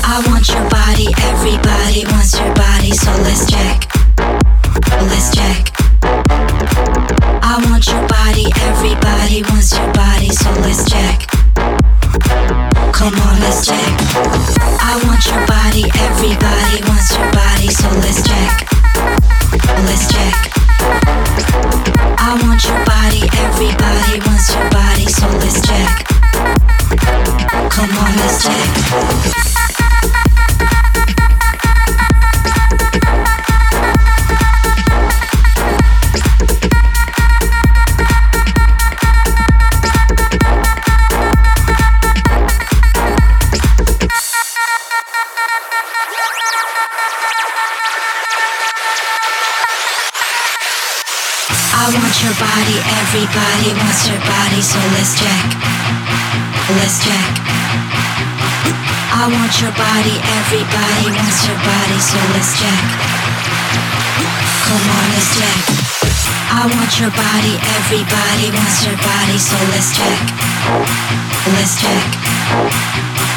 I want your body, everybody wants your body, so let's Jack. Let's Jack. I want your body, everybody wants your body, so let's Jack. Come on, let's Jack. I want your body, everybody wants your body, so let's Jack. Let's Jack. I want your body, everybody wants your body, so let's Jack. Come on, let's Jack. I want your body, everybody wants your body, so let's Jack. Let's Jack. I want your body, everybody wants your body, so let's Jack. Come on, let's Jack. I want your body, everybody wants your body, so let's jack. Let's jack.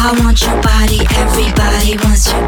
I want your body, everybody wants your body,